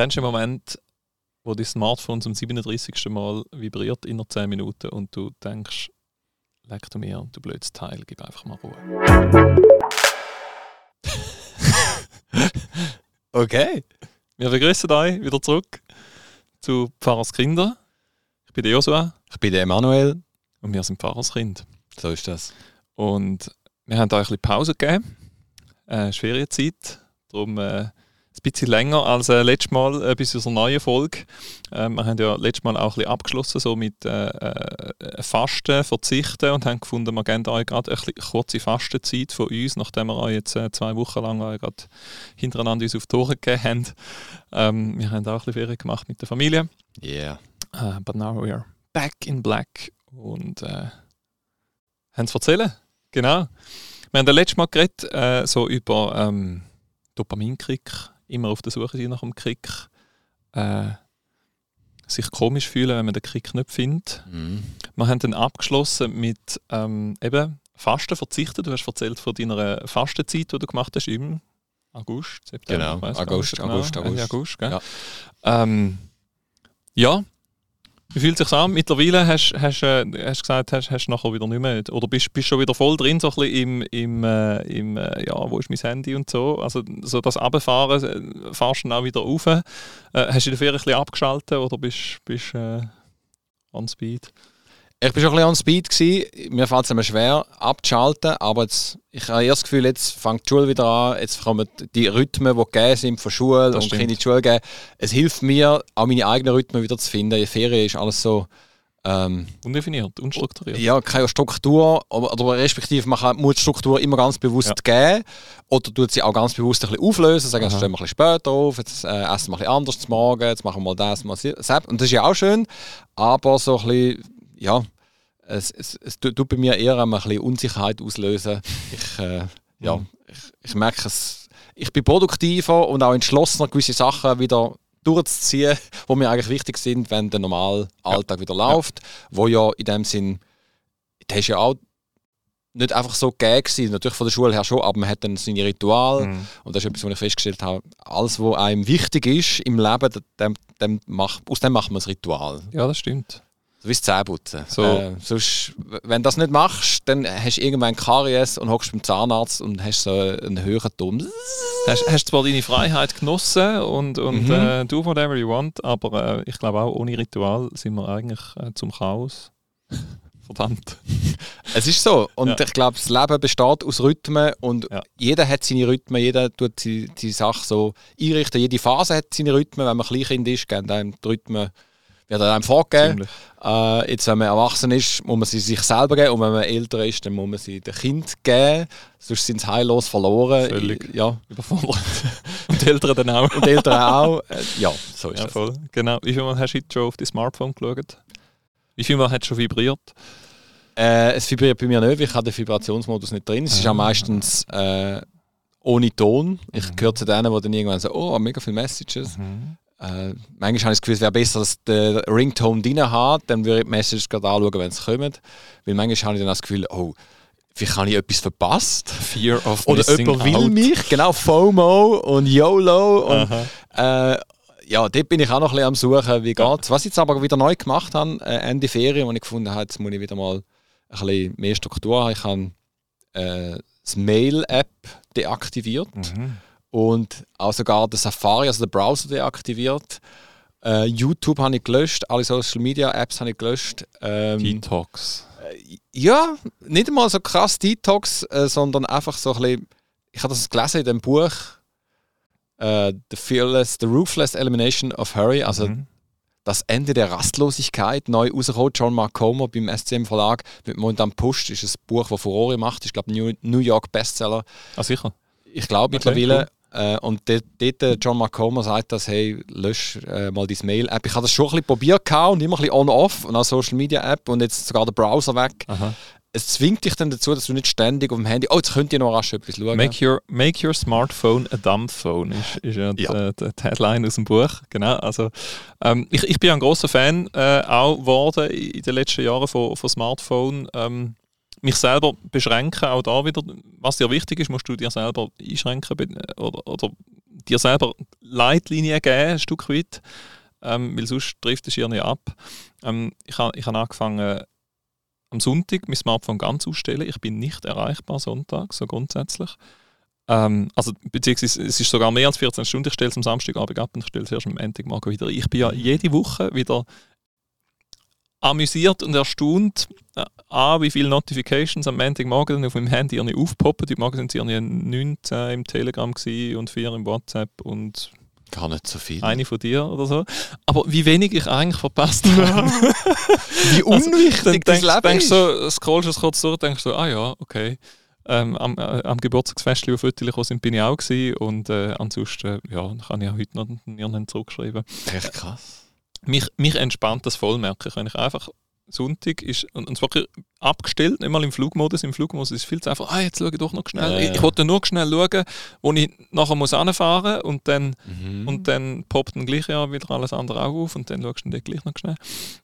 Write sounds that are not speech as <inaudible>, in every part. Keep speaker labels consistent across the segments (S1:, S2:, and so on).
S1: Kennst du den Moment, wo dein Smartphone zum 37. Mal vibriert in 10 Minuten und du denkst, leck du mir, du blödes Teil, gib einfach mal Ruhe. <laughs> okay. Wir begrüßen euch wieder zurück zu Pfarrers Kinder. Ich bin der Joshua.
S2: Ich bin der Emanuel.
S1: Und wir sind Pfarrerskind.
S2: So ist das.
S1: Und wir haben euch ein bisschen Pause gegeben. Äh, es ist Ferienzeit. Darum äh, ein bisschen länger als äh, letztes Mal äh, bis unserer neuen Folge. Äh, wir haben ja letztes Mal auch ein bisschen abgeschlossen so mit äh, äh, Fasten, Verzichten und haben gefunden, wir geben euch gerade eine kurze Fastenzeit von uns, nachdem wir euch jetzt äh, zwei Wochen lang gerade hintereinander uns auf die Tore gegeben haben. Ähm, wir haben auch ein bisschen Ferien gemacht mit der Familie.
S2: Yeah.
S1: Uh, but now we are back in black und äh, haben es erzählen. Genau. Wir haben das letzte Mal geredet, so über ähm, Dopaminkick immer auf der Suche sein nach dem Kick, äh, sich komisch fühlen, wenn man den Kick nicht findet. Mhm. Wir haben dann abgeschlossen mit ähm, eben Fasten verzichten. Du hast erzählt von deiner Fastenzeit, die du gemacht hast im August,
S2: September. Genau, August, genau. August, August,
S1: August. Ja. Ähm, ja, wie fühlt es sich an? Mittlerweile hast du äh, hast gesagt, hast, hast nachher wieder nicht mehr. Oder bist du schon wieder voll drin, so ein bisschen im, im, äh, im äh, ja, wo ist mein Handy und so. Also so das Abfahren, fahrst du dann auch wieder rauf. Hast du dafür ein bisschen abgeschaltet oder bist du äh, on speed?
S2: Ich war schon ein bisschen on speed. Gewesen. Mir fällt es immer schwer abzuschalten, aber jetzt, ich habe eher das Gefühl, jetzt fängt die Schule wieder an, jetzt kommen die Rhythmen, die gegeben sind von Schule das und Kinder in die Schule gehen. Es hilft mir, auch meine eigenen Rhythmen wieder zu finden. In der Ferien ist alles so... Ähm,
S1: Undefiniert, unstrukturiert.
S2: Ja, keine Struktur, oder, oder respektive man kann, muss die Struktur immer ganz bewusst ja. geben oder tut sie auch ganz bewusst ein bisschen auflösen, sagen, jetzt stehen wir ein bisschen später auf, jetzt äh, essen wir ein bisschen anders zum Morgen, jetzt machen wir mal das, mal das. Und das ist ja auch schön, aber so ein bisschen ja, es, es, es tut bei mir eher ein bisschen Unsicherheit auslösen. Ich, äh, ja, mhm. ich, ich merke es, ich bin produktiver und auch entschlossener, gewisse Sachen wieder durchzuziehen, <laughs> die mir eigentlich wichtig sind, wenn der normale Alltag ja. wieder läuft. Ja. Wo ja in dem Sinn, das ist ja auch nicht einfach so gegeben natürlich von der Schule her schon, aber man hat dann seine Ritual mhm. und das ist etwas, was ich festgestellt habe, alles, was einem wichtig ist im Leben, dem, dem macht, aus dem macht man ein Ritual.
S1: Ja, das stimmt.
S2: So wie das Zähneputzen. So. Äh, sonst, wenn du das nicht machst, dann hast du irgendwann Karies und hockst beim Zahnarzt und hast so einen höheren Ton.
S1: Hast, hast zwar deine Freiheit genossen und, und mhm. äh, do whatever you want, aber äh, ich glaube auch ohne Ritual sind wir eigentlich äh, zum Chaos. <laughs> Verdammt.
S2: Es ist so. Und ja. ich glaube, das Leben besteht aus Rhythmen und ja. jeder hat seine Rhythmen, jeder tut die, die Sache so einrichten. Jede Phase hat seine Rhythmen. Wenn man Kleinkind ist, geben einem die Rhythmen wird einem vorgegeben. Äh, jetzt, wenn man erwachsen ist, muss man sie sich selber geben und wenn man älter ist, dann muss man sie dem Kind geben. Sonst sind sie heillos verloren.
S1: Völlig
S2: ja.
S1: überfordert. <laughs> und die Eltern dann auch.
S2: Und die Eltern auch. Äh, ja, so ist
S1: ja,
S2: das.
S1: Voll. Genau. Wie viel Mal hast du jetzt schon auf dein Smartphone geschaut? Wie viel Mal hat es schon vibriert?
S2: Äh, es vibriert bei mir nicht, ich habe den Vibrationsmodus nicht drin. Es ist auch ah. meistens äh, ohne Ton. Ich mhm. gehöre zu denen, die dann irgendwann sagen, oh, mega viele Messages. Mhm. Äh, manchmal habe ich das Gefühl, es wäre besser, dass der Ringtone drin hat, dann würde ich die Message gerade anschauen, wenn es kommt. Weil manchmal habe ich dann das Gefühl, oh, vielleicht habe ich etwas verpasst.
S1: Fear of
S2: Oder jemand will out. mich, genau, FOMO und YOLO. Und, äh, ja, dort bin ich auch noch ein bisschen am Suchen, wie geht's. Ja. Was ich jetzt aber wieder neu gemacht habe, äh, Ende Ferien, wo ich gefunden habe, jetzt muss ich wieder mal ein bisschen mehr Struktur haben. Ich habe äh, das Mail-App deaktiviert. Mhm und auch sogar der Safari, also der Browser deaktiviert. Äh, YouTube habe ich gelöscht, alle Social Media Apps habe ich gelöscht.
S1: Ähm, Detox.
S2: Äh, ja, nicht einmal so krass Detox, äh, sondern einfach so ein bisschen. Ich habe das gelesen in dem Buch äh, The Fearless, The Ruthless Elimination of Hurry, also mhm. das Ende der Rastlosigkeit, neu rausgekommen. John Mark Comer beim SCM Verlag mit momentan pusht, ist ein Buch, das Furore macht. Ich glaube, New York Bestseller.
S1: Ah, sicher.
S2: Ich glaube okay, mittlerweile. Cool. Äh, und dort, dort äh, John McComber sagt das, hey, lösch äh, mal deine Mail-App. Ich habe das schon ein bisschen probiert und immer ein bisschen on-off und auch Social-Media-App und jetzt sogar der Browser weg. Aha. Es zwingt dich dann dazu, dass du nicht ständig auf dem Handy, oh, jetzt könnt ihr noch rasch etwas schauen.
S1: Make your, make your smartphone a dumb phone, ist, ist ja, ja. Die, die, Headline aus dem Buch. Genau, also, ähm, ich, ich bin ein großer Fan äh, auch geworden in den letzten Jahren von, von Smartphone. Ähm, mich selber beschränken, auch da wieder, was dir wichtig ist, musst du dir selber einschränken oder, oder dir selber Leitlinien geben, ein Stück weit, ähm, weil sonst trifft es nicht ab. Ähm, ich habe ich hab angefangen, am Sonntag mein Smartphone ganz auszustellen. Ich bin nicht erreichbar Sonntag, so grundsätzlich. Ähm, also, beziehungsweise es ist sogar mehr als 14 Stunden. Ich stelle es am Samstagabend ab und ich stelle es erst am Montagmorgen wieder. Ich bin ja jede Woche wieder amüsiert und erstaunt, äh, A, wie viele Notifications am Montagmorgen auf meinem Handy irgendwie aufpoppen. Die Morgen sind es irgendwie 19 im Telegram und 4 im WhatsApp und
S2: Gar nicht so viel.
S1: Eine von dir oder so. Aber wie wenig ich eigentlich verpasst <laughs> habe.
S2: wie unwichtig also,
S1: das Leben denkst. So, scrollst du es kurz durch, denkst du, so, ah ja, okay. Ähm, am, äh, am Geburtstagsfest, wo Fotos sind, bin ich auch gewesen. Und äh, ansonsten, ja, kann ich auch heute noch nirgendwo zurückschreiben.
S2: Echt krass.
S1: Mich, mich entspannt das voll, merke ich, wenn ich einfach Sonntag ist, und, und zwar abgestellt, nicht mal im Flugmodus. Im Flugmodus ist es viel zu einfach, ah, jetzt schaue ich doch noch schnell. Ja, ja. Ich, wollte nur schnell schauen, wo ich nachher muss anfahren und dann, mhm. und dann poppt dann gleich ja wieder alles andere auch auf und dann schaust du dann gleich noch schnell.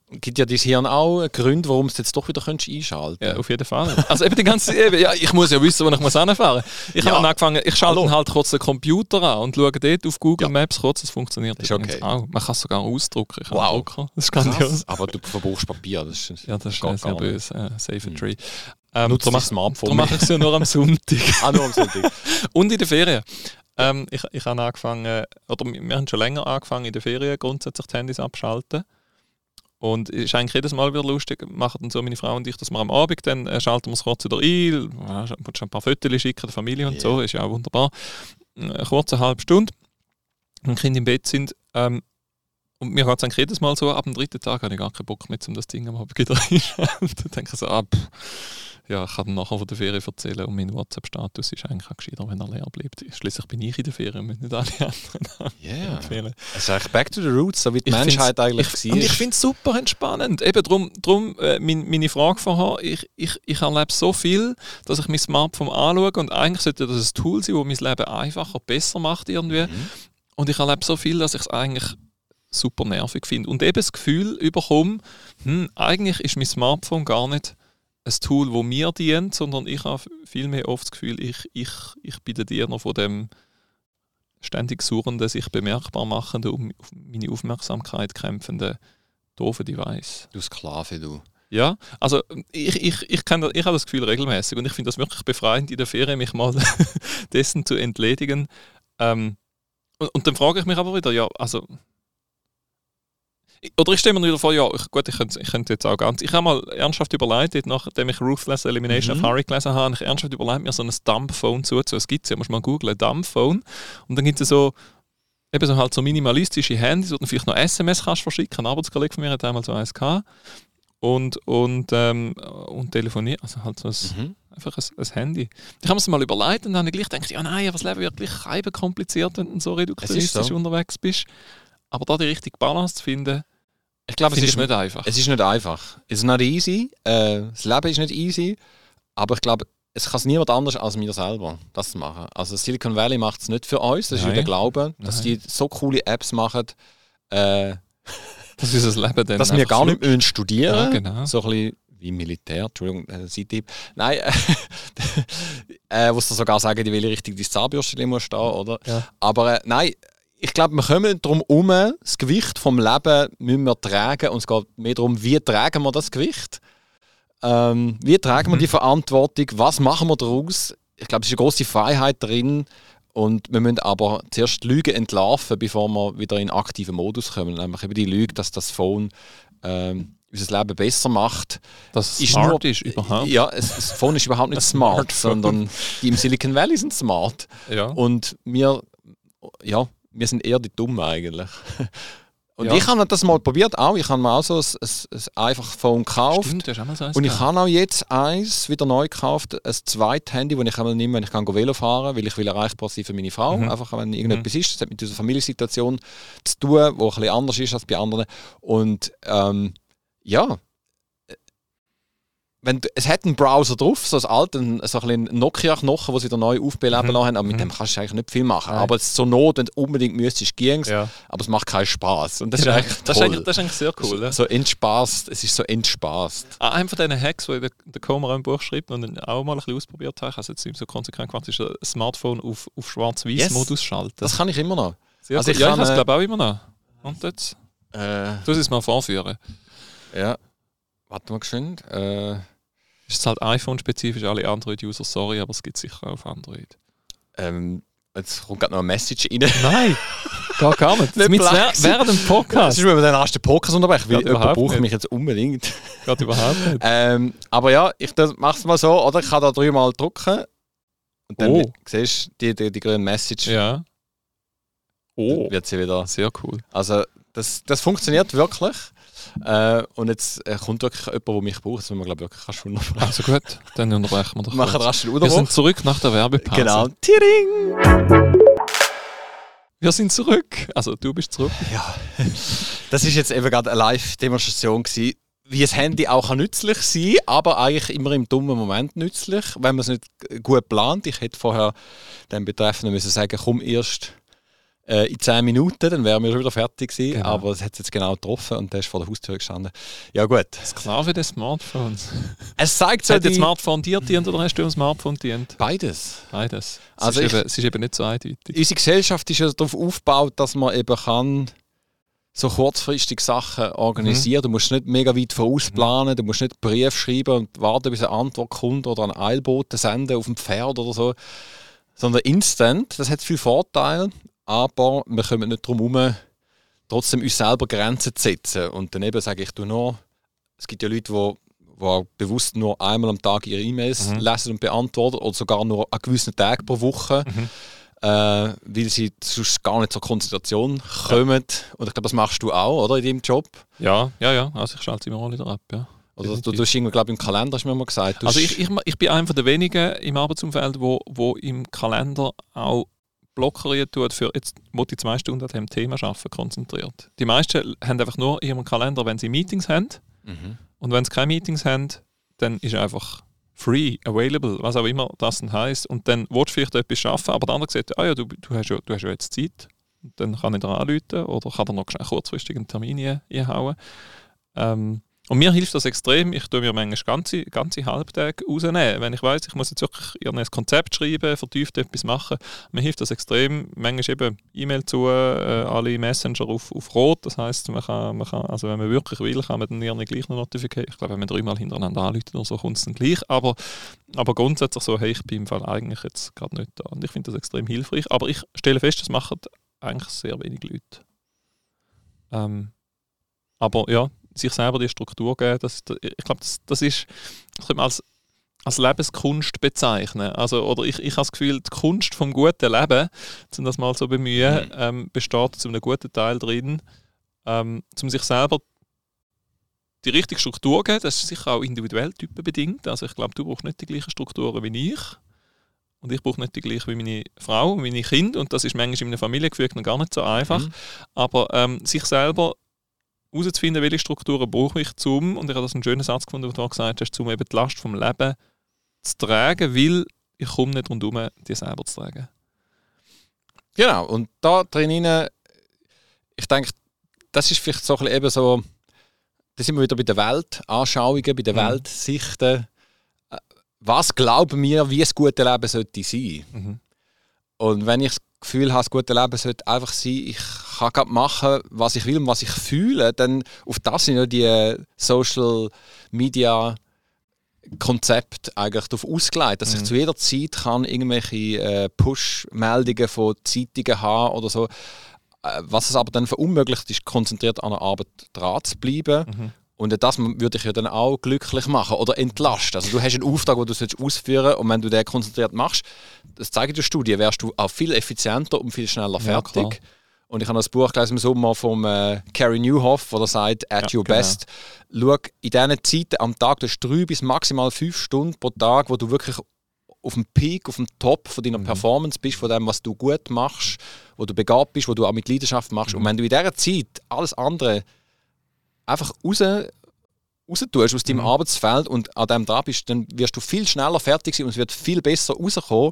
S2: Gibt ja dein Hirn auch Gründe, warum du es jetzt doch wieder einschalten
S1: Ja, auf jeden Fall. Also eben die ganze ja, ich muss ja wissen, wo ich muss anfahren muss. Ich ja. habe angefangen, ich schalte dann halt kurz den Computer an und schaue dort auf Google Maps kurz, es funktioniert
S2: ist okay.
S1: auch. Man kann es sogar ausdrucken.
S2: wow.
S1: Das ist grandios.
S2: Aber du verbrauchst Papier, das ist
S1: Ja, das ist sehr böse. Uh, save a tree.
S2: Ähm, Nutzt das Smartphone.
S1: Darum mache ich es ja nur am Sonntag. <laughs>
S2: ah, nur am Sonntag. <laughs>
S1: Und in der Ferien. Ähm, ich, ich habe angefangen, oder wir haben schon länger angefangen, in der Ferien grundsätzlich die Handys abschalten. Und es ist eigentlich jedes Mal wieder lustig, machen dann so meine Frau und ich, dass wir am Abend dann äh, schalten wir es kurz wieder ein, ja, schon ein paar Fotos schicken der Familie und yeah. so, ist ja auch wunderbar. Eine kurze halbe Stunde, wenn die Kinder im Bett sind, ähm, und mir geht es eigentlich jedes Mal so, ab dem dritten Tag habe ich gar keinen Bock mehr, um das Ding am Abend wieder <laughs> reinzuschalten. dann denke ich so, ab. Ah, ja, ich kann dann nachher von der Ferien erzählen und mein WhatsApp-Status ist eigentlich auch gescheiter, wenn er leer bleibt. Schließlich bin ich in der Ferien und nicht alle <laughs> anderen
S2: yeah. empfehlen. Ist eigentlich back to the roots, so wie die ich Menschheit eigentlich
S1: ich, war. Und ich finde es super entspannend. Eben darum, drum, äh, mein, meine Frage vorher, ich, ich, ich erlebe so viel, dass ich mein Smartphone anschaue und eigentlich sollte das ein Tool sein, das mein Leben einfacher, besser macht irgendwie. Mhm. Und ich erlebe so viel, dass ich es eigentlich super nervig finde. Und eben das Gefühl überkomme, hm, eigentlich ist mein Smartphone gar nicht ein Tool, das mir dient, sondern ich habe vielmehr oft das Gefühl, ich, ich, ich bin der Diener von dem ständig suchenden, sich bemerkbar machenden, um meine Aufmerksamkeit kämpfenden, doofen Device.
S2: Du Sklave, du.
S1: Ja, also ich, ich, ich, kann, ich habe das Gefühl regelmäßig und ich finde das wirklich befreiend, in der Ferien mich mal <laughs> dessen zu entledigen. Ähm, und, und, dann frage ich mich aber wieder, ja, also oder ich stelle mir wieder vor, ja, ich, gut, ich könnte, ich könnte jetzt auch ganz. Ich habe mal ernsthaft überlegt, nachdem ich Ruthless Elimination mhm. of Harry gelesen habe, habe ich ernsthaft überlegt, mir so ein Dumbphone zuzuziehen. Es gibt es ja, muss man googeln, Dumbphone. Und dann gibt es so, eben so halt so minimalistische Handys, wo du vielleicht noch SMS kannst verschicken. Ein Arbeitskollege von mir hat einmal so eins gehabt. Und, und, ähm, und telefonieren, also halt so ein, mhm. einfach ein, ein, Handy. Ich habe mir mal überlegt und dann habe ich gleich gedacht, ja nein, aber das Leben wird gleich kompliziert, wenn du so reduktionistisch so. unterwegs bist. Aber da die richtige Balance zu finden,
S2: ich glaube, es ist nicht einfach. Es ist nicht einfach. Es ist nicht easy. Äh, das Leben ist nicht easy. Aber ich glaube, es kann es niemand anders als wir selber, das zu machen. Also Silicon Valley macht es nicht für uns. Das Nein. ist der Glaube, dass Nein. die so coole Apps machen. Äh,
S1: das ist das Leben dann
S2: Dass wir gar nicht mehr studieren
S1: ja, genau.
S2: So ein bisschen wie Militär, Entschuldigung, äh, Seitipp. Nein, <laughs> äh, wo sie sogar sagen, die will richtig die Zahnbürste muss stehen, oder? Ja. Aber äh, nein, ich glaube, wir kommen darum herum, das Gewicht vom Leben müssen wir tragen und es geht mehr darum, wie tragen wir das Gewicht? Ähm, wie tragen mhm. wir die Verantwortung? Was machen wir daraus? Ich glaube, es ist eine große Freiheit drin und wir müssen aber zuerst die Lüge entlarven, bevor wir wieder in aktiven Modus kommen. Nämlich eben die Lüge, dass das Phone ähm, unser Leben besser macht.
S1: Das ist smart nur, ist überhaupt.
S2: Ja, das Phone ist überhaupt nicht <laughs> smart, sondern die im Silicon Valley sind smart.
S1: Ja.
S2: Und wir, ja, wir sind eher die Dummen eigentlich. <laughs> Und ja. ich habe das mal probiert, auch. Ich habe mir auch so ein, ein, ein einfaches Phone gekauft.
S1: Stimmt, du hast auch mal so
S2: eins Und ich habe auch jetzt eins wieder neu gekauft, ein zweites Handy, das ich einmal nehme, wenn ich kann Velo fahren weil ich will erreichbar sein für meine Frau. Mhm. Einfach, wenn irgendetwas mhm. ist. Das hat mit dieser Familiensituation zu tun, die ein bisschen anders ist als bei anderen. Und ähm, ja, wenn du, es hat einen Browser drauf, so ein alten, so ein Nokia-Knochen, den sie da neu aufbeleben
S1: Mhm.
S2: lassen haben, aber mit
S1: Mhm.
S2: dem kannst du eigentlich nicht viel machen.
S1: Nein.
S2: Aber es ist zur Not, wenn du unbedingt müsstest, ging es,
S1: Ja.
S2: aber es macht keinen Spaß. Und das ist
S1: Ja,
S2: eigentlich
S1: das, ist eigentlich, das ist eigentlich sehr cool. Ja.
S2: So entspaßt, es ist so entspaßt.
S1: Ah, Einer von diesen Hacks, die der, der Comer im Buch schreibt und auch mal ein bisschen ausprobiert habe, ich habe es jetzt nicht so konsequent gemacht, ist ein Smartphone auf, auf Schwarz-Weiß-Modus schalten.
S2: Das kann ich immer noch.
S1: Sehr
S2: also
S1: cool.
S2: ich
S1: ja,
S2: kann,
S1: ich habe es
S2: äh,
S1: glaube auch immer noch. Und jetzt?
S2: Äh,
S1: Du es mal vorführen.
S2: ja. Warte mal geschwind. Äh,
S1: Ist es halt iPhone-spezifisch, alle Android-User, sorry, aber es gibt sicher auch auf Android.
S2: ähm, jetzt kommt gerade noch eine Message rein. <laughs>
S1: Nein, gar, <laughs> gar nicht.
S2: Nicht
S1: während, während dem
S2: Das
S1: Podcast.
S2: ist, wenn wir den ersten Podcast unterbrechen, weil jemand
S1: überhaupt
S2: braucht
S1: nicht.
S2: mich jetzt unbedingt. <laughs>
S1: Geht überhaupt nicht.
S2: Ähm, aber ja, ich mache es mal so, oder? Ich kann da dreimal drücken und dann
S1: Oh.
S2: siehst du die, die, die grüne Message,
S1: Ja. Oh,
S2: wird sie wieder.
S1: sehr cool.
S2: Also das, das funktioniert wirklich. Äh, und jetzt äh, kommt wirklich jemand, der mich braucht. Das müssen wir, glaube ich, wirklich fast wunderbar
S1: Also gut, dann unterbrechen wir doch
S2: machen. rasch den
S1: Wir sind zurück nach der Werbepause.
S2: Genau. Tiring!
S1: Wir sind zurück. Also du bist zurück.
S2: Ja, das ist jetzt eben gerade eine Live-Demonstration gewesen, wie das Handy auch kann nützlich sein aber eigentlich immer im dummen Moment nützlich, wenn man es nicht gut plant. Ich hätte vorher dem Betreffenden müssen sagen, komm erst äh, in 10 Minuten, dann wären wir schon wieder fertig gewesen.
S1: Genau.
S2: Aber es hat es jetzt genau getroffen und der ist vor der Haustür gestanden. Ja gut.
S1: Sklave des Smartphones.
S2: Es zeigt so
S1: Hat das
S2: die...
S1: Smartphone dir dient oder hast du ein Smartphone dient?
S2: Beides.
S1: Beides. Es,
S2: Also
S1: ist
S2: ich-
S1: eben, es ist eben nicht so eindeutig.
S2: Unsere Gesellschaft ist ja darauf aufgebaut, dass man eben kann so kurzfristig Sachen organisieren. Du musst nicht mega weit vorausplanen, du musst nicht Brief schreiben und warten, bis eine Antwort kommt oder einen Eilboten senden auf dem Pferd oder so. Sondern instant, das hat viele Vorteile, aber wir kommen nicht darum herum, trotzdem uns selber Grenzen zu setzen. Und daneben sage ich, du nur, es gibt ja Leute, die die bewusst nur einmal am Tag ihre E-Mails
S1: Mhm.
S2: lesen und beantworten oder sogar nur an gewissen Tagen pro Woche
S1: Mhm.
S2: äh, weil sie sonst gar nicht zur Konzentration kommen. Und ich glaube, das machst du auch, oder, in deinem Job?
S1: Ja, ja, ja. Also ich schalte es immer mal wieder ab, ja.
S2: Oder du
S1: Definitiv.
S2: tust irgendwie, glaube ich, im Kalender, hast du mir mal gesagt. Du
S1: Also
S2: hast-
S1: ich, ich, ich bin einer der wenigen im Arbeitsumfeld, wo, wo im Kalender auch blockiert tut für jetzt muss ich zwei Stunden an diesem Thema arbeiten, konzentriert. Die meisten haben einfach nur in ihrem Kalender, wenn sie Meetings haben
S2: Mhm.
S1: und wenn sie keine Meetings haben, dann ist einfach free, available, was auch immer das dann heisst. Und dann willst du vielleicht etwas schaffen, aber der andere sagt, ah ja, du, du, hast, ja, du hast ja jetzt Zeit. Und dann kann ich dir anrufen oder kann dir noch kurzfristig einen Termin ein- einhauen. Ähm, und mir hilft das extrem. Ich tue mir manchmal ganze, ganze Halbtage rausnehmen. Wenn ich weiß, ich muss jetzt wirklich ein Konzept schreiben, vertieft etwas machen, mir hilft das extrem. Manchmal eben E-Mail zu, äh, alle Messenger auf, auf Rot. Das heißt, man kann, man kann, also wenn man wirklich will, kann man dann irgendwie gleich eine Notification. Ich glaube, wenn man dreimal hintereinander anruft oder so, kommt es dann gleich. Aber, aber grundsätzlich so, hey, ich bin im Fall eigentlich jetzt gerade nicht da. Und ich finde das extrem hilfreich. Aber ich stelle fest, das machen eigentlich sehr wenig Leute. Ähm, aber ja, sich selber die Struktur geben, das, ich glaube, das, das ist, das könnte man als, als Lebenskunst bezeichnen. Also, oder ich, ich habe das Gefühl, die Kunst vom guten Leben, um das mal so bemühen, ähm, besteht zu einem guten Teil drin, ähm, um sich selber die richtige Struktur zu geben. Das ist sicher auch individuell typenbedingt. Also ich glaube, du brauchst nicht die gleichen Strukturen wie ich. Und ich brauche nicht die gleiche wie meine Frau und meine Kinder. Und das ist manchmal in einem Familiengefüge noch gar nicht so einfach.
S2: Mhm.
S1: Aber ähm, sich selber herauszufinden, welche Strukturen brauche ich zum, und ich habe das einen schönen Satz gefunden, wo du gesagt hast, um eben die Last vom Leben zu tragen, weil ich komme nicht rundherum, die selber zu tragen.
S2: Genau, und da drin, ich denke, das ist vielleicht so ein bisschen eben so, da sind wir wieder bei den Weltanschauungen, bei den
S1: Mhm.
S2: Weltsichten. Äh, Was glauben wir, wie das gute Leben sollte sein?
S1: Mhm.
S2: Und wenn ich Gefühl habe, das gute Leben sollte einfach sein, ich kann gerade machen, was ich will und was ich fühle, dann auf das sind ja die Social Media Konzepte eigentlich darauf ausgelegt, dass
S1: Mhm.
S2: ich zu jeder Zeit kann irgendwelche äh, Push-Meldungen von Zeitungen haben oder so. Äh, was es aber dann verunmöglicht, ist konzentriert an der Arbeit dran zu bleiben.
S1: Mhm.
S2: Und das würde ich ja dann auch glücklich machen oder entlasten. Also du hast einen Auftrag, den du sollst ausführen und wenn du den konzentriert machst, das zeigen die Studien, wärst du auch viel effizienter und viel schneller
S1: Ja,
S2: fertig.
S1: klar.
S2: und ich habe das Buch gelesen im Sommer von äh, Carrie Newhoff, der sagt, at
S1: Ja,
S2: your
S1: genau.
S2: best. Schau, in diesen Zeiten am Tag, du hast drei bis maximal fünf Stunden pro Tag, wo du wirklich auf dem Peak, auf dem Top von deiner
S1: Mhm.
S2: Performance bist, von dem, was du gut machst, wo du begabt bist, wo du auch mit Leidenschaft machst.
S1: Mhm.
S2: Und wenn du in dieser Zeit alles andere einfach raus raus tust aus deinem mhm. Arbeitsfeld und an dem dran bist, dann wirst du viel schneller fertig sein und es wird viel besser rauskommen,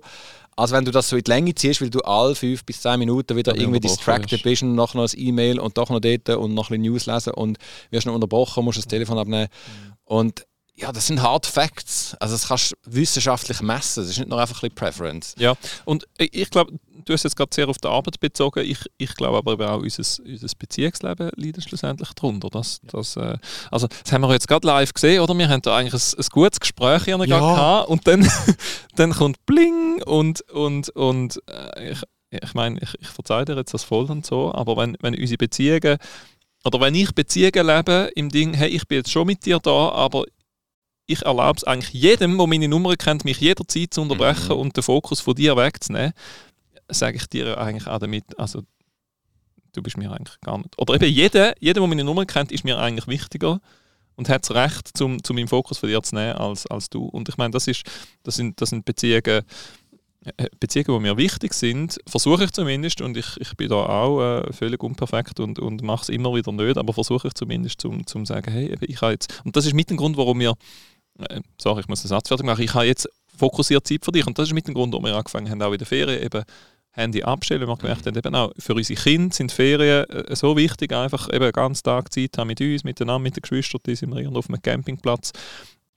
S2: als wenn du das so in die Länge ziehst, weil du alle fünf bis zehn Minuten wieder ja, irgendwie distracted bist und nachher noch ein E-Mail und doch noch dort und noch ein News lesen und wirst noch unterbrochen, musst das Telefon abnehmen. Mhm. Und ja, das sind Hard Facts. Also das kannst du wissenschaftlich messen. Das ist nicht nur einfach ein bisschen Preference.
S1: Ja, und ich glaube, du hast jetzt gerade sehr auf die Arbeit bezogen. Ich, ich glaube aber auch unser, unser Beziehungsleben leidet schlussendlich darunter. Das, das, äh, also das haben wir jetzt gerade live gesehen, oder? Wir haben da eigentlich ein, ein gutes Gespräch hier ja. gehabt und dann, <laughs> dann kommt Bling und, und, und äh, ich, ich meine, ich, ich verzeihe dir jetzt das voll und so, aber wenn, wenn unsere Beziehungen oder wenn ich Beziehungen lebe im Ding, hey, ich bin jetzt schon mit dir da, aber ich erlaube es eigentlich jedem, der meine Nummer kennt, mich jederzeit zu unterbrechen mhm. und den Fokus von dir wegzunehmen, sage ich dir eigentlich auch damit, also du bist mir eigentlich gar nicht. Oder eben jeder, jeder, der meine Nummer kennt, ist mir eigentlich wichtiger und hat das Recht, zum, zu meinem Fokus von dir zu nehmen, als, als du. Und ich meine, das, ist, das, sind, das sind Beziehungen, äh, Beziehungen, die mir wichtig sind, versuche ich zumindest, und ich, ich bin da auch äh, völlig unperfekt und, und mache es immer wieder nicht, aber versuche ich zumindest zum, zum sagen, hey, ich habe jetzt, und das ist mit dem Grund, warum wir äh, sorry, ich muss den Satz fertig machen, ich habe jetzt fokussiert Zeit für dich und das ist mit dem Grund, warum wir angefangen haben, auch in der Ferien eben Handy abstellen, wir gemerkt haben, eben auch für unsere Kinder sind Ferien äh, so wichtig, einfach eben ganz Tag Zeit haben mit uns, miteinander, mit den Geschwistern, die sind wir irgendwo auf einem Campingplatz.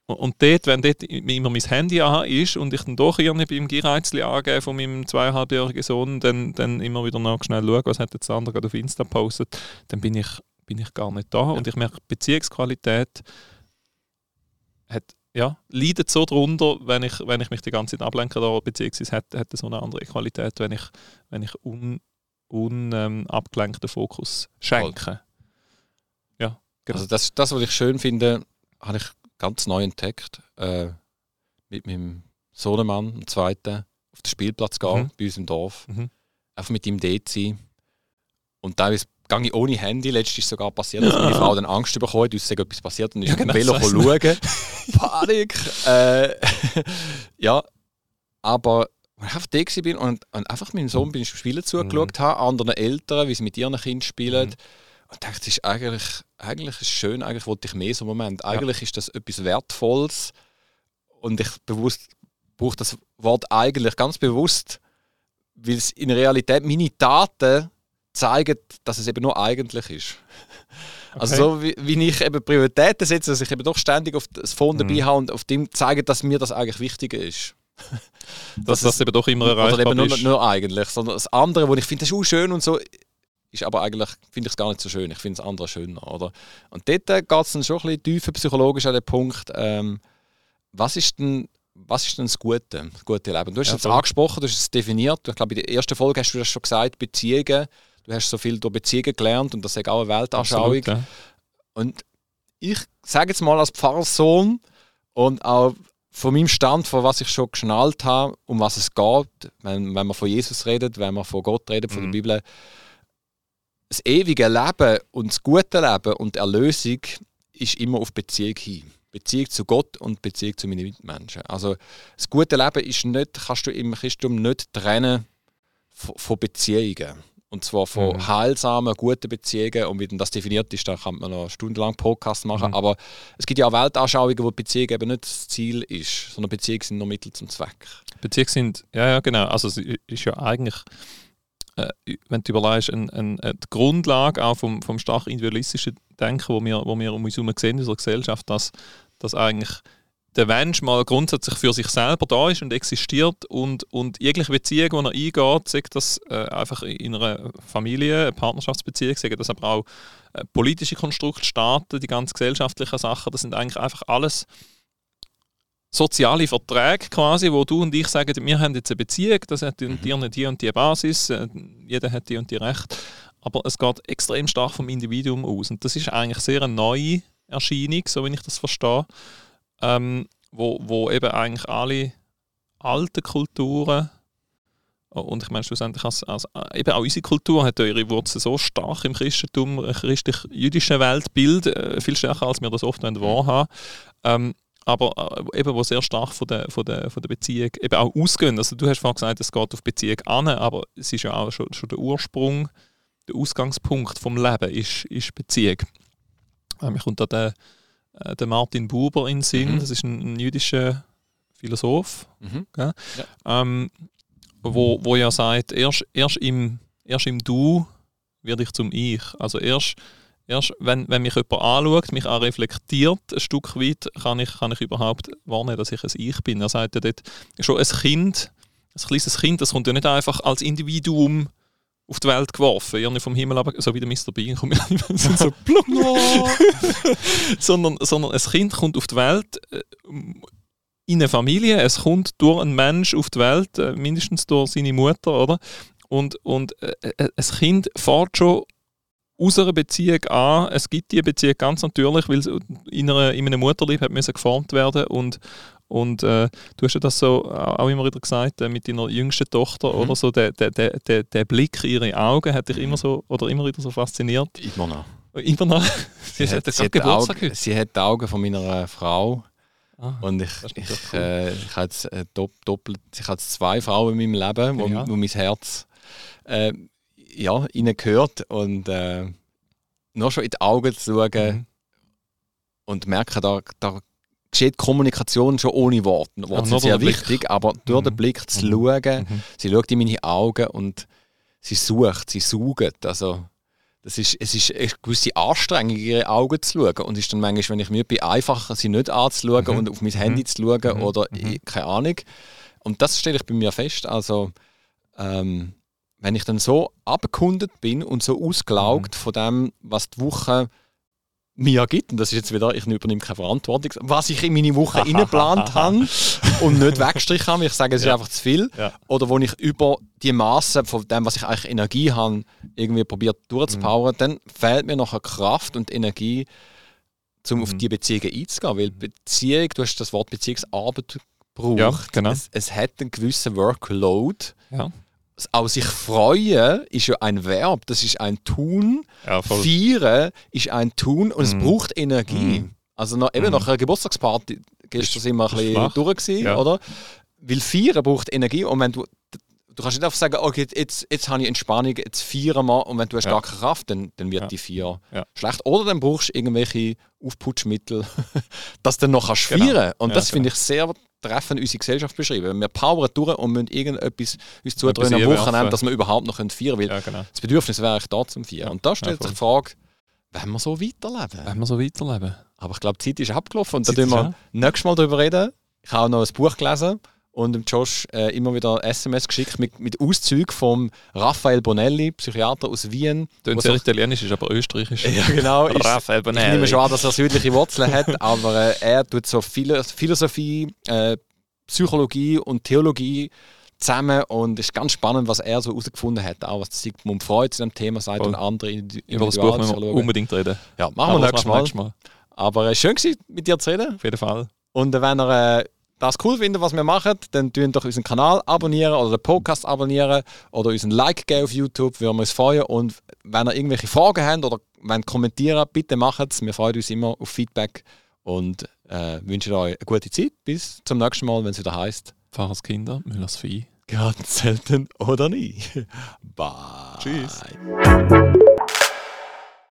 S1: Und dort, wenn dort immer mein Handy an ist und ich dann doch irgendwie beim Gereizli angebe von meinem zweieinhalbjährigen Sohn, dann, dann immer wieder noch schnell schaue, was hat jetzt der andere gerade auf Insta gepostet, dann bin ich, bin ich gar nicht da. Und ich merke, Beziehungsqualität hat, ja, leidet so darunter, wenn ich, wenn ich mich die ganze Zeit ablenke, da, beziehungsweise hat, hat so eine andere Qualität, wenn ich, wenn ich un, un ähm, abgelenkten Fokus schenke.
S2: Ja, genau. Also das, das, was ich schön finde, habe ich ganz neu entdeckt. Äh, mit meinem Sohnemann, dem zweiten, auf den Spielplatz gehen, mhm. bei uns im Dorf. Mhm. Einfach mit ihm dort sein. Und teilweise gehe ich ohne Handy. Letztes ist sogar passiert, dass meine <laughs> Frau dann Angst bekommen hat, uns sei etwas passiert und ist ja, genau, Velo so schauen. Panik! Äh, <laughs> ja, aber als ich auf der bin und, und einfach meinem Sohn beim Spielen zugeschaut mhm. habe, anderen Eltern, wie sie mit ihren Kindern spielen, mhm. und dachte, das ist eigentlich, eigentlich ist schön, eigentlich wollte ich mehr so einen Moment. Eigentlich ja. ist das etwas Wertvolles und ich bewusst brauche das Wort eigentlich ganz bewusst, weil es in Realität meine Taten zeigen, dass es eben nur eigentlich ist. <laughs> Also okay. Also so wie, wie, ich eben Prioritäten setze, dass ich eben doch ständig auf das Phone mhm. dabei habe und auf dem zeige, dass mir das eigentlich wichtiger ist. <laughs>
S1: dass, dass das eben doch immer erreichbar oder eben
S2: nur, nur eigentlich, sondern das andere, wo ich finde, das ist auch schön und so, ist aber eigentlich, finde ich es gar nicht so schön. Ich finde das andere schöner, oder? Und dort geht es dann schon ein bisschen tiefer psychologisch an den Punkt, ähm, was ist denn was ist denn das Gute, das gute Leben? Du hast ja, es angesprochen, du hast es definiert. Ich glaube, in der ersten Folge hast du das schon gesagt, Beziehungen du hast so viel durch Beziehungen gelernt und das ist auch eine Weltanschauung. Absolut, ja. Und ich sage jetzt mal als Pfarrersohn und auch von meinem Stand, von was ich schon geschnallt habe, um was es geht, wenn, wenn man von Jesus redet, wenn man von Gott redet, von mhm. der Bibel, das ewige Leben und das gute Leben und die Erlösung ist immer auf Beziehung hin. Beziehung zu Gott und Beziehung zu meinen Mitmenschen. Also das gute Leben ist nicht, kannst du im Christentum nicht trennen von Beziehungen. Und zwar von mhm. heilsamen, guten Beziehungen. Und wie das definiert ist, da kann man noch stundenlang Podcast machen. Mhm. Aber es gibt ja auch Weltanschauungen, wo Beziehung eben nicht das Ziel ist, sondern Beziehungen sind nur Mittel zum Zweck.
S1: Beziehungen sind, ja, ja, genau. Also es ist ja eigentlich, äh, wenn du überlegst, ein, ein, eine Grundlage auch vom, vom stark individualistischen Denken, wo wir, wo wir um uns herum sehen in unserer Gesellschaft, dass, dass eigentlich der Mensch mal grundsätzlich für sich selber da ist und existiert und, und jegliche Beziehung, die er eingeht, sagt das äh, einfach in einer Familie, eine Partnerschaftsbeziehung, sagen das aber auch äh, politische Konstrukte, Staaten, die ganz gesellschaftlichen Sachen, das sind eigentlich einfach alles soziale Verträge quasi, wo du und ich sagen, wir haben jetzt eine Beziehung, das hat mhm. die und die und die Basis, äh, jeder hat die und die Recht, aber es geht extrem stark vom Individuum aus und das ist eigentlich sehr eine neue Erscheinung, so wie ich das verstehe ähm, wo, wo eben eigentlich alle alten Kulturen und ich meine schlussendlich als, als, eben auch unsere Kultur hat ihre Wurzeln so stark im Christentum, äh, christlich-jüdischen Weltbild, äh, viel stärker als wir das oft wahrhaben. Ähm, aber äh, eben, wo sehr stark von der, von, der, von der Beziehung eben auch ausgehen. Also du hast vorhin gesagt, es geht auf Beziehung an, aber es ist ja auch schon, schon der Ursprung, der Ausgangspunkt vom Leben ist, ist Beziehung. Ähm, ich kommt da der äh, den Martin Buber in Sinn.
S2: Mhm.
S1: Das ist ein, ein jüdischer Philosoph,
S2: Mhm.
S1: ähm, wo, wo ja sagt, erst, erst, im, erst im Du werde ich zum Ich. Also erst, erst wenn, wenn mich jemand anschaut, mich auch reflektiert, ein Stück weit, kann ich, kann ich überhaupt wahrnehmen, dass ich ein Ich bin. Er sagt ja dort, schon ein Kind, ein kleines Kind, das kommt ja nicht einfach als Individuum auf die Welt geworfen, irgendwie vom Himmel aber so wie der Mr. Bean kommt sind <laughs> so plump, <laughs> sondern, sondern ein Kind kommt auf die Welt äh, in eine Familie, es kommt durch einen Mensch auf die Welt, äh, mindestens durch seine Mutter, oder? Und, und äh, äh, ein Kind fährt schon aus einer Beziehung an. Es gibt diese Beziehung ganz natürlich, weil es in, einer, in einem Mutterleib hat müssen geformt werden und und äh, du hast ja das so auch immer wieder gesagt äh, mit deiner jüngsten Tochter
S2: Mhm.
S1: oder so der, der, der, der, Blick in ihre Augen hat dich immer so oder immer wieder so fasziniert.
S2: Immer noch.
S1: Immer noch. <laughs> Sie,
S2: Sie
S1: hat
S2: sie, hat Augen, sie hat die Augen von meiner äh, Frau
S1: Ah,
S2: und ich, ich,
S1: cool.
S2: äh, ich habe jetzt äh, dopp, doppelt, ich habe zwei Frauen in meinem Leben, wo,
S1: Ja.
S2: wo mein Herz äh, ja, ihnen gehört und äh, nur schon in die Augen zu schauen
S1: Mhm.
S2: und merken, da, da geschieht Kommunikation schon ohne Worte. Worte sind sehr
S1: der Blick.
S2: wichtig, aber durch
S1: Mhm.
S2: den Blick zu
S1: Mhm.
S2: schauen,
S1: Mhm.
S2: sie schaut in meine Augen und sie sucht, sie saugt. Also, das ist, es ist eine gewisse Anstrengung, ihre Augen zu schauen. Und es ist dann manchmal, wenn ich müde bin, einfacher, sie nicht anzuschauen
S1: Mhm.
S2: und auf mein Handy zu schauen
S1: Mhm.
S2: oder
S1: Mhm.
S2: ich- keine Ahnung. Und das stelle ich bei mir fest. Also, ähm, wenn ich dann so abgekundet bin und so ausgelaugt
S1: Mhm.
S2: von dem, was die Woche mir gibt, und das ist jetzt wieder, ich übernehme keine Verantwortung, was ich in meine Woche eingeplant <laughs> habe und nicht weggestrichen habe, ich sage, es ist
S1: Ja.
S2: einfach zu viel,
S1: Ja.
S2: oder wo ich über die Maße von dem, was ich eigentlich Energie habe, irgendwie probiert durchzupowern, dann fehlt mir noch Kraft und Energie, um auf
S1: Mhm.
S2: die Beziehungen einzugehen, weil Beziehung, du hast das Wort Beziehungsarbeit gebraucht,
S1: Ja, genau.
S2: es, es hat einen gewissen Workload,
S1: Ja.
S2: Auch sich freuen ist ja ein Verb, das ist ein Tun.
S1: Ja, voll.
S2: Feiern ist ein Tun und es
S1: Mhm.
S2: braucht Energie.
S1: Mhm.
S2: Also nach, eben
S1: Mhm.
S2: nach einer Geburtstagsparty gestern sind wir ein bisschen durch, gewesen,
S1: Ja.
S2: oder? Weil Feiern braucht Energie und wenn du Du kannst nicht einfach sagen, okay, jetzt, jetzt habe ich Entspannung, jetzt feiern wir und wenn du hast
S1: Ja.
S2: gar keine Kraft, dann, dann wird
S1: Ja.
S2: die Feier
S1: Ja.
S2: schlecht. Oder dann brauchst du irgendwelche Aufputschmittel, <laughs> dass du dann noch kannst
S1: Genau.
S2: feiern Und
S1: Ja,
S2: das
S1: genau.
S2: finde ich sehr treffend unsere Gesellschaft beschrieben. Wir powern durch und müssen irgendetwas uns zudrehen am. Wochenende, dass wir überhaupt noch feiern können. Weil
S1: Ja, genau.
S2: das Bedürfnis wäre eigentlich da zum Feiern.
S1: Ja.
S2: Und da stellt
S1: Ja,
S2: sich die Frage, wollen wir so weiterleben?
S1: Wenn wir so weiterleben.
S2: Aber ich glaube, die Zeit ist abgelaufen und da
S1: ist
S2: wir nächstes Mal darüber reden. Ich habe auch noch ein Buch gelesen und dem Josh äh, immer wieder SMS geschickt mit, mit Auszügen vom Raphael Bonelli, Psychiater aus Wien.
S1: Tönt sehr italienisch, ist aber österreichisch.
S2: ja, genau. <laughs> Ist,
S1: Raphael
S2: ich nehme schon an, dass er südliche Wurzeln hat, <laughs> aber äh, er tut so Philo Philosophie, äh, Psychologie und Theologie zusammen und es ist ganz spannend, was er so herausgefunden hat, auch was Sigmund Freud zu dem Thema sagt und andere
S1: Über das Buch müssen wir unbedingt reden.
S2: Ja, machen wir nächstes Mal.
S1: nächstes Mal.
S2: Aber äh, schön gewesen, mit dir zu reden.
S1: Auf jeden Fall.
S2: Und äh, wenn ihr äh, das cool findet, was wir machen, dann tun doch unseren Kanal abonnieren oder den Podcast abonnieren oder unseren Like geben auf YouTube, würden wir uns freuen. Und wenn ihr irgendwelche Fragen habt oder wollt kommentieren, bitte macht es. Wir freuen uns immer auf Feedback und äh, wünschen euch eine gute Zeit. Bis zum nächsten Mal, wenn es wieder heißt,
S1: Pfarrers Kinder, Müllers Vieh.
S2: ganz selten oder nie. <laughs> Bye.
S1: Tschüss.